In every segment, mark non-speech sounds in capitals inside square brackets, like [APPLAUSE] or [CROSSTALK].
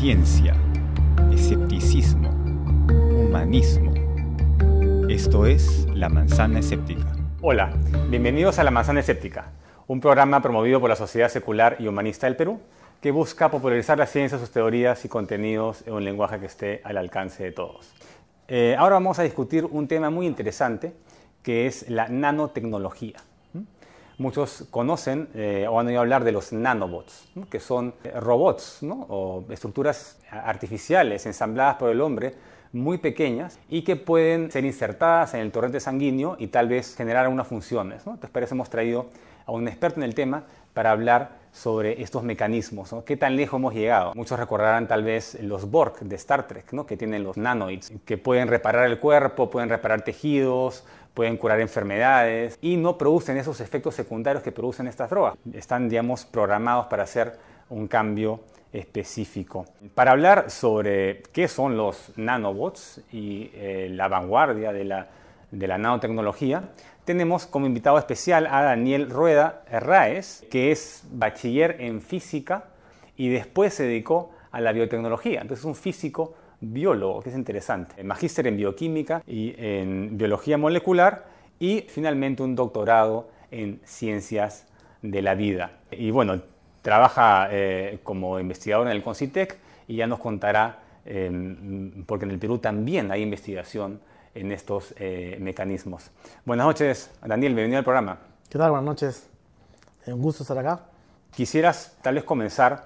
Ciencia, escepticismo, humanismo. Esto es La Manzana Escéptica. Hola, bienvenidos a La Manzana Escéptica, un programa promovido por la Sociedad Secular y Humanista del Perú que busca popularizar la ciencia, sus teorías y contenidos en un lenguaje que esté al alcance de todos. Eh, ahora vamos a discutir un tema muy interesante que es la nanotecnología. Muchos conocen eh, o han oído hablar de los nanobots, que son eh, robots o estructuras artificiales ensambladas por el hombre muy pequeñas y que pueden ser insertadas en el torrente sanguíneo y tal vez generar algunas funciones. Entonces, para eso hemos traído a un experto en el tema para hablar sobre estos mecanismos, ¿no? qué tan lejos hemos llegado. Muchos recordarán tal vez los Borg de Star Trek, ¿no? que tienen los nanoids, que pueden reparar el cuerpo, pueden reparar tejidos, pueden curar enfermedades y no producen esos efectos secundarios que producen estas drogas. Están, digamos, programados para hacer un cambio específico. Para hablar sobre qué son los nanobots y eh, la vanguardia de la, de la nanotecnología, tenemos como invitado especial a Daniel Rueda Herráez, que es bachiller en física y después se dedicó a la biotecnología. Entonces es un físico biólogo, que es interesante. Magíster en bioquímica y en biología molecular y finalmente un doctorado en ciencias de la vida. Y bueno, trabaja eh, como investigador en el CONCITEC y ya nos contará, em, porque en el Perú también hay investigación en estos eh, mecanismos. Buenas noches, Daniel, bienvenido al programa. ¿Qué tal? Buenas noches. Un gusto estar acá. Quisieras tal vez comenzar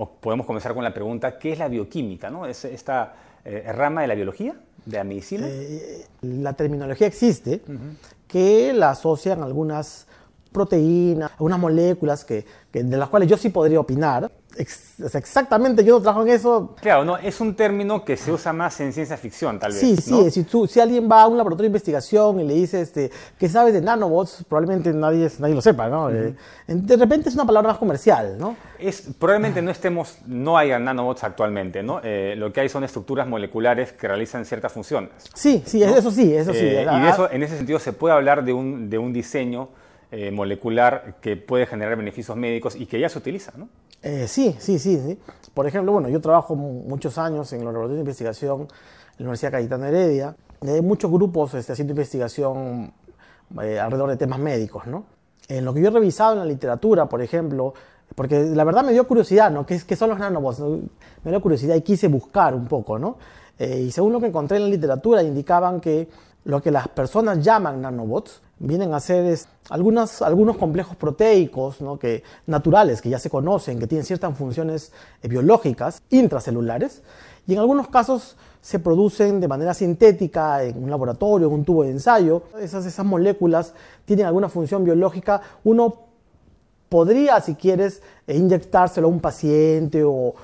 o podemos comenzar con la pregunta, ¿qué es la bioquímica? ¿no? ¿Es esta eh, rama de la biología, de la medicina? Eh, la terminología existe, que la asocian algunas proteínas, algunas moléculas que, de las cuales yo sí podría opinar, exactamente, yo no trabajo en eso. Claro, no, es un término que se usa más en ciencia ficción, tal vez. Sí, sí, si, tú, si alguien va a un laboratorio de investigación y le dice, este, ¿qué sabes de nanobots? Probablemente nadie, nadie lo sepa, ¿no? Eh, de repente es una palabra más comercial, ¿no? Es, probablemente no estemos, no haya nanobots actualmente, ¿no? Eh, lo que hay son estructuras moleculares que realizan ciertas funciones. Sí, sí, eso sí, eso sí. Eh, y de eso, en ese sentido, se puede hablar de un, de un diseño molecular que puede generar beneficios médicos y que ya se utiliza, ¿no? Eh, sí, sí, sí. Por ejemplo, bueno, yo trabajo muchos años en los laboratorios de investigación en la Universidad Cayetana Heredia. Hay muchos grupos este, haciendo investigación eh, alrededor de temas médicos, ¿no? En lo que yo he revisado en la literatura, por ejemplo, porque la verdad me dio curiosidad, ¿no? ¿Qué, qué son los nanobots? Me dio curiosidad y quise buscar un poco, ¿no? Eh, y según lo que encontré en la literatura, indicaban que lo que las personas llaman nanobots vienen a ser algunos complejos proteicos que, naturales que ya se conocen, que tienen ciertas funciones eh, biológicas intracelulares, y en algunos casos se producen de manera sintética en un laboratorio, en un tubo de ensayo. Esas, esas moléculas tienen alguna función biológica. Uno podría, si quieres, eh, inyectárselo a un paciente o,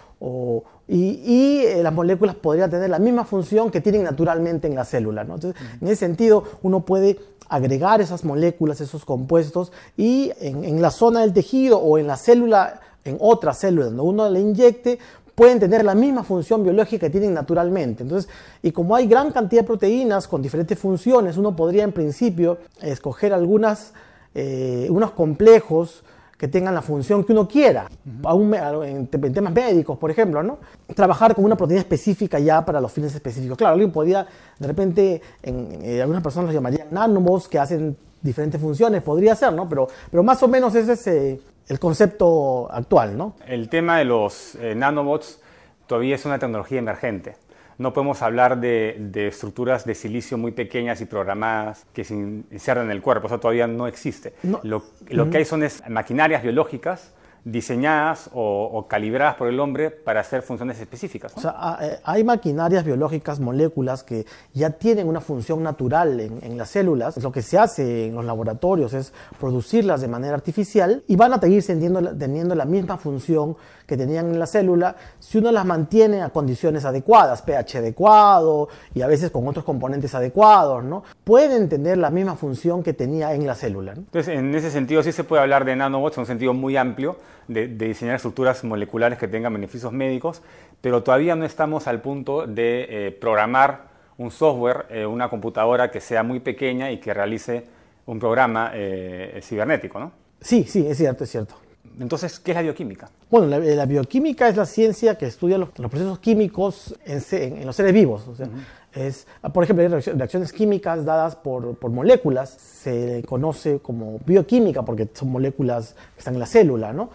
y, eh, las moléculas podrían tener la misma función que tienen naturalmente en la célula. Entonces, en ese sentido, uno puede agregar esas moléculas, esos compuestos, y en, la zona del tejido o en la célula, en otra célula donde uno le inyecte, pueden tener la misma función biológica que tienen naturalmente. Entonces, y como hay gran cantidad de proteínas con diferentes funciones, uno podría en principio escoger algunas, eh, unos complejos que tengan la función que uno quiera, en, temas médicos, por ejemplo, ¿no? Trabajar con una proteína específica ya para los fines específicos. Claro, alguien podría, de repente, en, eh, algunas personas los llamarían nanobots que hacen diferentes funciones, podría ser, ¿no? Pero, pero más o menos ese es eh, el concepto actual, ¿no? El tema de los eh, nanobots todavía es una tecnología emergente no podemos hablar de, estructuras de silicio muy pequeñas y programadas que se insertan en el cuerpo, eso todavía no existe. Lo, que hay son maquinarias biológicas diseñadas o, calibradas por el hombre para hacer funciones específicas. O sea, eh, hay maquinarias biológicas, moléculas que ya tienen una función natural en, las células. Lo que se hace en los laboratorios es producirlas de manera artificial y van a seguir teniendo, teniendo la misma función que tenían en la célula si uno las mantiene a condiciones adecuadas, pH adecuado y a veces con otros componentes adecuados, ¿no? Pueden tener la misma función que tenía en la célula. Entonces, en ese sentido sí se puede hablar de nanobots en un sentido muy amplio, de, diseñar estructuras moleculares que tengan beneficios médicos, pero todavía no estamos al punto de eh, programar un software, eh, una computadora que sea muy pequeña y que realice un programa eh, cibernético, ¿no? Sí, sí, es cierto, es cierto. Entonces, ¿qué es la bioquímica? Bueno, la, bioquímica es la ciencia que estudia los, procesos químicos en, los seres vivos. O sea, es, por ejemplo, hay reacciones químicas dadas por, por, moléculas, se conoce como bioquímica porque son moléculas que están en la célula, ¿no?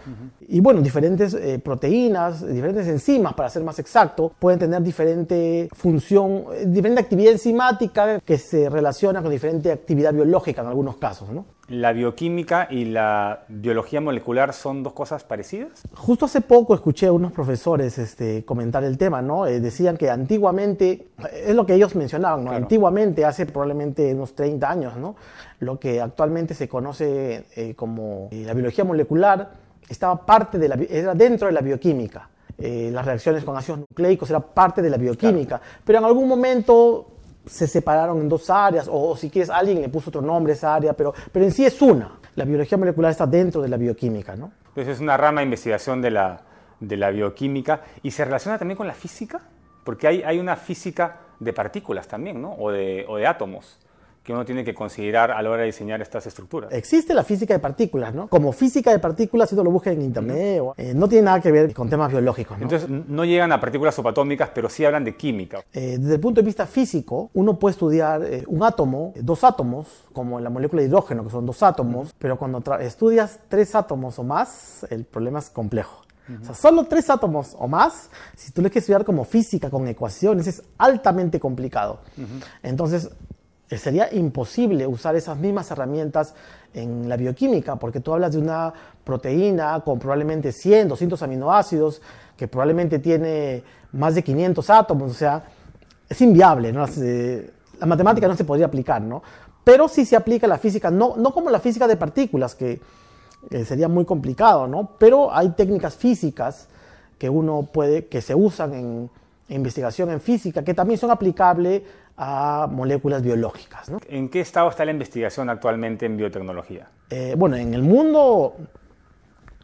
Y bueno, diferentes eh, proteínas, diferentes enzimas, para ser más exacto, pueden tener diferente función, eh, diferente actividad enzimática que se relaciona con diferente actividad biológica en algunos casos, ¿no? ¿La bioquímica y la biología molecular son dos cosas parecidas? Justo hace poco escuché a unos profesores este, comentar el tema, ¿no? Eh, decían que antiguamente, es lo que ellos mencionaban, ¿no? Antiguamente, hace probablemente unos 30 años, ¿no? Lo que actualmente se conoce eh, como eh, la biología molecular estaba parte de la, era dentro de la bioquímica. las reacciones con ácidos nucleicos era parte de la bioquímica, pero en algún momento se separaron en dos áreas, o, si quieres, alguien le puso otro nombre a esa área, pero, pero en sí es una. La biología molecular está dentro de la bioquímica, ¿no? Entonces es una rama de investigación de la, de la bioquímica y se relaciona también con la física, porque hay, hay una física de partículas también, ¿no? O de, o de átomos que uno tiene que considerar a la hora de diseñar estas estructuras. Existe la física de partículas, ¿no? Como física de partículas, si uno lo busca en internet, eh, no tiene nada que ver con temas biológicos, ¿no? Entonces, no llegan a partículas subatómicas, pero sí hablan de química. Eh, desde el punto de vista físico, uno puede estudiar eh, un átomo, dos átomos, como en la molécula de hidrógeno, que son dos átomos, pero cuando estudias tres átomos o más, el problema es complejo. O sea, solo tres átomos o más, si tú le quieres estudiar como física, con ecuaciones, es altamente complicado. Entonces, eh, sería imposible usar esas mismas herramientas en la bioquímica, porque tú hablas de una proteína con probablemente 100, 200 aminoácidos, que probablemente tiene más de 500 átomos, o sea, es inviable, ¿no? La matemática no se podría aplicar, ¿no? Pero sí se aplica la física, no, no como la física de partículas, que sería muy complicado, ¿no? Pero hay técnicas físicas que uno puede, que se usan en investigación en física, que también son aplicables a moléculas biológicas. ¿no? ¿En qué estado está la investigación actualmente en biotecnología? Eh, bueno, en el mundo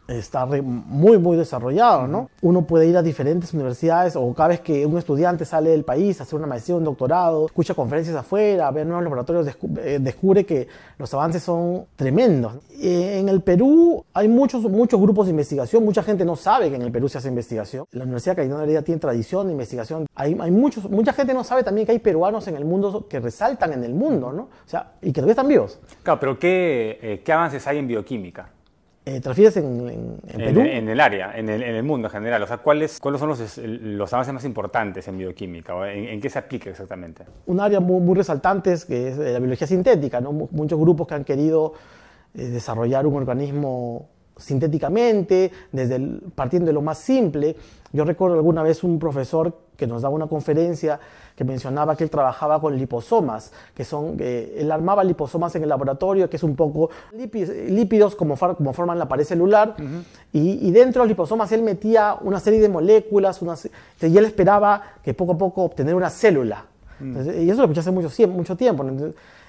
está muy, muy desarrollado, ¿no? Uno puede ir a diferentes universidades o cada vez que un estudiante sale del país a hacer una maestría, un doctorado, escucha conferencias afuera, ve nuevos laboratorios, eh, descubre que los avances son tremendos. Eh, en el Perú hay muchos, muchos grupos de investigación, mucha gente no sabe que en el Perú se hace investigación. La Universidad Cayetano Heredia tiene tradición de investigación. Hay, hay muchos, mucha gente no sabe también que hay peruanos en el mundo que resaltan en el mundo, ¿no? O sea, y que todavía están vivos. Claro, pero ¿qué, eh, qué avances hay en bioquímica? Eh, ¿Te refieres en, Perú? En, el área, en el, mundo en general. O sea, ¿cuáles, cuáles son los, los avances más importantes en bioquímica? O en, qué se aplica exactamente? Un área muy, muy resaltante es, que es la biología sintética. ¿no? Muchos grupos que han querido eh, desarrollar un organismo sintéticamente, desde partiendo de lo más simple. Yo recuerdo alguna vez un profesor que nos daba una conferencia que mencionaba que él trabajaba con liposomas, que son, él armaba liposomas en el laboratorio, que es un poco lípidos, como, como forman la pared celular, y, dentro de los liposomas él metía una serie de moléculas, y él esperaba que poco a poco obtener una célula. Mm. y eso lo escuché hace mucho, mucho tiempo.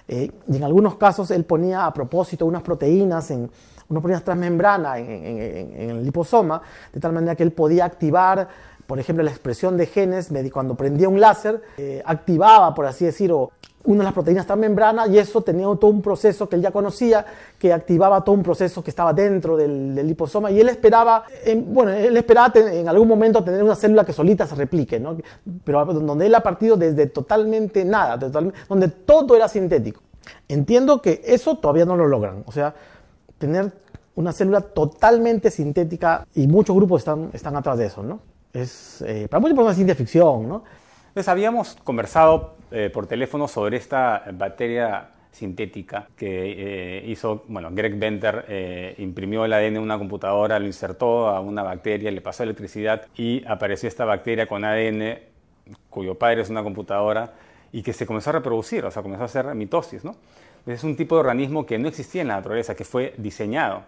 Eh, y en algunos casos él ponía a propósito unas proteínas en unas proteínas transmembrana en, en, el liposoma, de tal manera que él podía activar por ejemplo, la expresión de genes, cuando prendía un láser, eh, activaba, por así decirlo, una de las proteínas transmembrana y eso tenía todo un proceso que él ya conocía, que activaba todo un proceso que estaba dentro del, liposoma y él esperaba, bueno, él esperaba en algún momento tener una célula que solita se replique, ¿no? pero donde él ha partido desde totalmente nada, donde todo era sintético. Entiendo que eso todavía no lo logran, o sea, tener una célula totalmente sintética y muchos grupos están, están atrás de eso, ¿no? Es eh, para muchos personas ciencia ficción, ¿no? Entonces habíamos conversado eh, por teléfono sobre esta bacteria sintética que eh, hizo, bueno, Greg Benter imprimió el ADN en una computadora, lo insertó a una bacteria, le pasó electricidad y apareció esta bacteria con ADN cuyo padre es una computadora y que se comenzó a reproducir, o sea, comenzó a hacer mitosis, ¿no? Es un tipo de organismo que no existía en la naturaleza, que fue diseñado.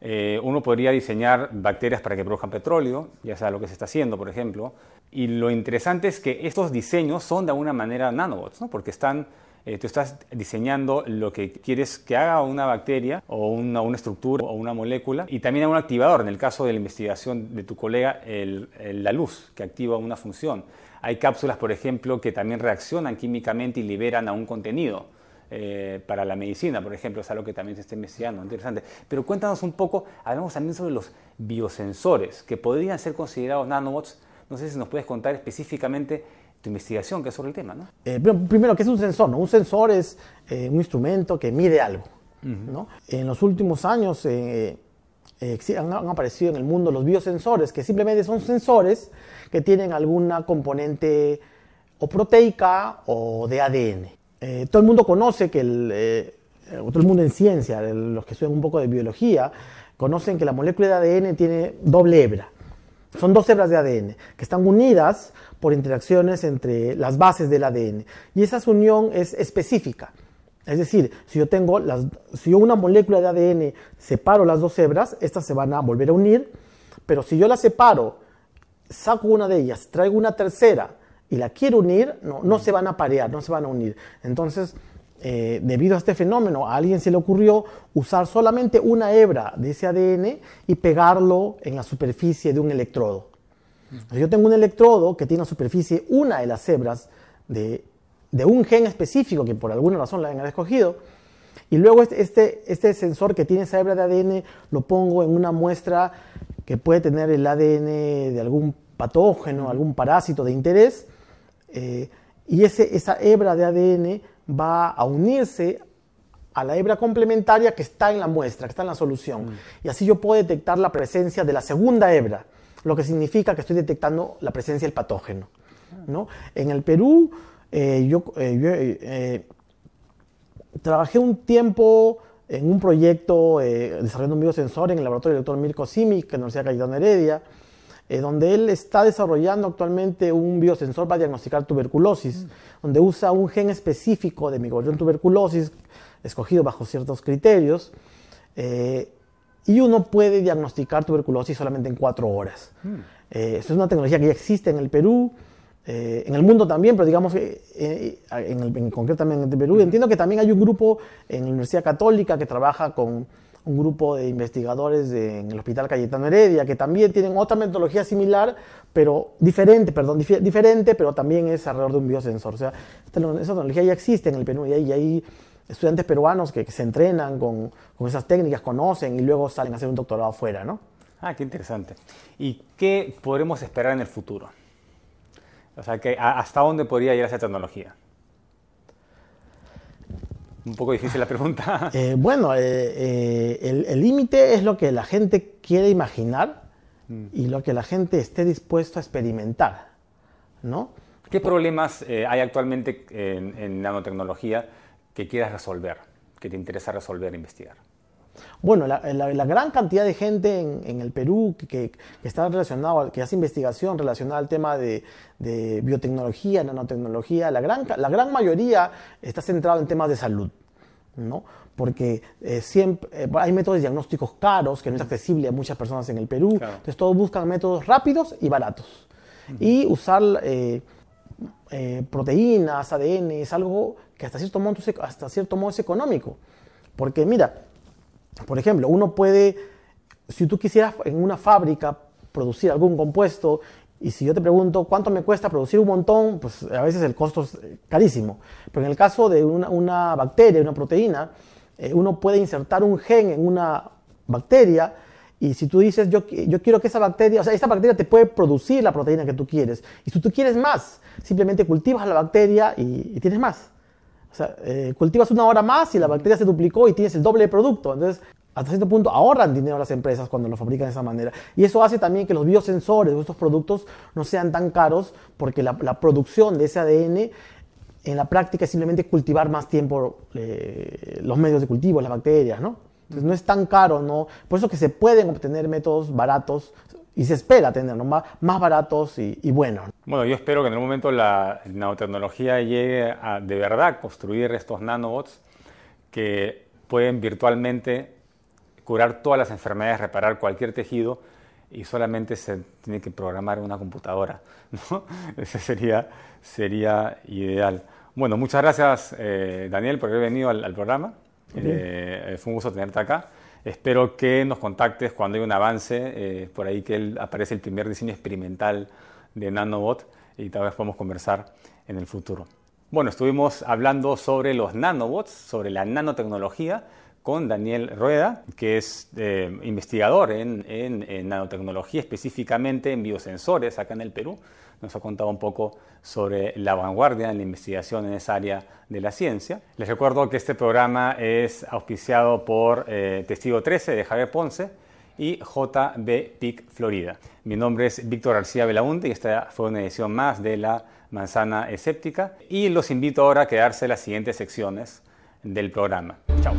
Eh, uno podría diseñar bacterias para que produzcan petróleo, ya sea lo que se está haciendo, por ejemplo. Y lo interesante es que estos diseños son de alguna manera nanobots, ¿no? porque están, eh, tú estás diseñando lo que quieres que haga una bacteria o una, estructura o una molécula y también hay un activador, en el caso de la investigación de tu colega, la luz, que activa una función. Hay cápsulas, por ejemplo, que también reaccionan químicamente y liberan a un contenido. Eh, para la medicina, por ejemplo, es algo que también se está investigando, interesante. Pero cuéntanos un poco, hablamos también sobre los biosensores, que podrían ser considerados nanobots. No sé si nos puedes contar específicamente tu investigación que es sobre el tema, ¿no? Eh, primero, ¿qué es un sensor? Un sensor es un instrumento que mide algo. ¿no? En los últimos años han, han, aparecido en el mundo los biosensores, que simplemente son sensores que tienen alguna componente o proteica o de ADN. Eh, todo el mundo conoce que el, eh, todo el mundo en ciencia, los que estudian un poco de biología, conocen que la molécula de ADN tiene doble hebra. Son dos hebras de ADN que están unidas por interacciones entre las bases del ADN. Y esa unión es específica. Es decir, si yo tengo si una molécula de ADN separo las dos hebras, estas se van a volver a unir, pero si yo las separo, saco una de ellas, traigo una tercera y la quiero unir, no, no se van a parear, no se van a unir. Entonces, eh, debido a este fenómeno, a alguien se le ocurrió usar solamente una hebra de ese ADN y pegarlo en la superficie de un electrodo. yo tengo un electrodo que tiene la superficie una de las hebras de de un gen específico que por alguna razón la hayan escogido, y luego este, este, este, sensor que tiene esa hebra de ADN lo pongo en una muestra que puede tener el ADN de algún patógeno, algún parásito de interés, eh, y ese, esa hebra de ADN va a unirse a la hebra complementaria que está en la muestra, que está en la solución. Mm. Y así yo puedo detectar la presencia de la segunda hebra, lo que significa que estoy detectando la presencia del patógeno. ¿no? En el Perú eh, yo, eh, eh, trabajé un tiempo en un proyecto desarrollando un biosensor en el laboratorio del doctor Mirko Simic, en la Universidad Cayetano Heredia, donde él está desarrollando actualmente un biosensor para diagnosticar tuberculosis, mm. donde usa un gen específico de microbiota tuberculosis, escogido bajo ciertos criterios, y uno puede diagnosticar tuberculosis solamente en cuatro horas. Mm. es una tecnología que ya existe en el Perú, eh, en el mundo también, pero digamos eh, en, el, concretamente en Perú. Entiendo que también hay un grupo en la Universidad Católica que trabaja con un grupo de investigadores en el Hospital Cayetano Heredia, que también tienen otra metodología similar, pero diferente, perdón, diferente, pero también es alrededor de un biosensor. O sea, esa tecnología ya existe en el Perú y hay, estudiantes peruanos que, se entrenan con, con, esas técnicas, conocen y luego salen a hacer un doctorado afuera, ¿no? Ah, qué interesante. ¿Y qué podremos esperar en el futuro? O sea, que ¿hasta dónde podría ir esa tecnología? Un poco difícil la pregunta. [LAUGHS] Eh, bueno, eh, eh, el límite es lo que la gente quiere imaginar mm. y lo que la gente esté dispuesto a experimentar, ¿no? ¿Qué problemas hay actualmente en nanotecnología que quieras resolver, que te interesa resolver, investigar? Bueno, la, gran cantidad de gente en, el Perú que, está relacionado, que hace investigación relacionada al tema de, biotecnología, nanotecnología, la gran, la gran mayoría está centrado en temas de salud, ¿no? Porque eh, siempre eh, hay métodos diagnósticos caros que no es accesible a muchas personas en el Perú, entonces todos buscan métodos rápidos y baratos. Y usar eh, proteínas, ADN, es algo que hasta cierto, modo, hasta cierto modo es económico. Porque mira, por ejemplo, uno puede, si tú quisieras en una fábrica producir algún compuesto, y si yo te pregunto cuánto me cuesta producir un montón, pues a veces el costo es carísimo. Pero en el caso de una, bacteria, una proteína, eh, uno puede insertar un gen en una bacteria y si tú dices, yo, yo quiero que esa bacteria, o sea, esa bacteria te puede producir la proteína que tú quieres. Y si tú quieres más, simplemente cultivas la bacteria y tienes más. O sea, eh, cultivas una hora más y la bacteria se duplicó y tienes el doble de producto. Entonces, hasta cierto punto ahorran dinero las empresas cuando lo fabrican de esa manera. Y eso hace también que los biosensores de estos productos no sean tan caros porque la, producción de ese ADN en la práctica es simplemente cultivar más tiempo eh, los medios de cultivo, las bacterias, ¿no? Entonces no es tan caro, ¿no? Por eso que se pueden obtener métodos baratos y se espera tenerlos más, más baratos y, buenos. Bueno, yo espero que en algún momento la nanotecnología llegue a de verdad construir estos nanobots que pueden virtualmente curar todas las enfermedades, reparar cualquier tejido y solamente se tiene que programar una computadora. [LAUGHS] ¿no? Ese sería, sería ideal. Bueno, muchas gracias eh, Daniel por haber venido al, programa. Eh, fue un gusto tenerte acá. Espero que nos contactes cuando hay un avance, eh, por ahí que aparece el primer diseño experimental de Nanobot y tal vez podamos conversar en el futuro. Bueno, estuvimos hablando sobre los nanobots, sobre la nanotecnología, con Daniel Rueda, que es eh, investigador en, nanotecnología, específicamente en biosensores acá en el Perú. Nos ha contado un poco sobre la vanguardia en la investigación en esa área de la ciencia. Les recuerdo que este programa es auspiciado por eh, Testigo 13 de Javier Ponce y JB PIC Florida. Mi nombre es Víctor García Belaunte y esta fue una edición más de la manzana escéptica y los invito ahora a quedarse en las siguientes secciones del programa. Chao.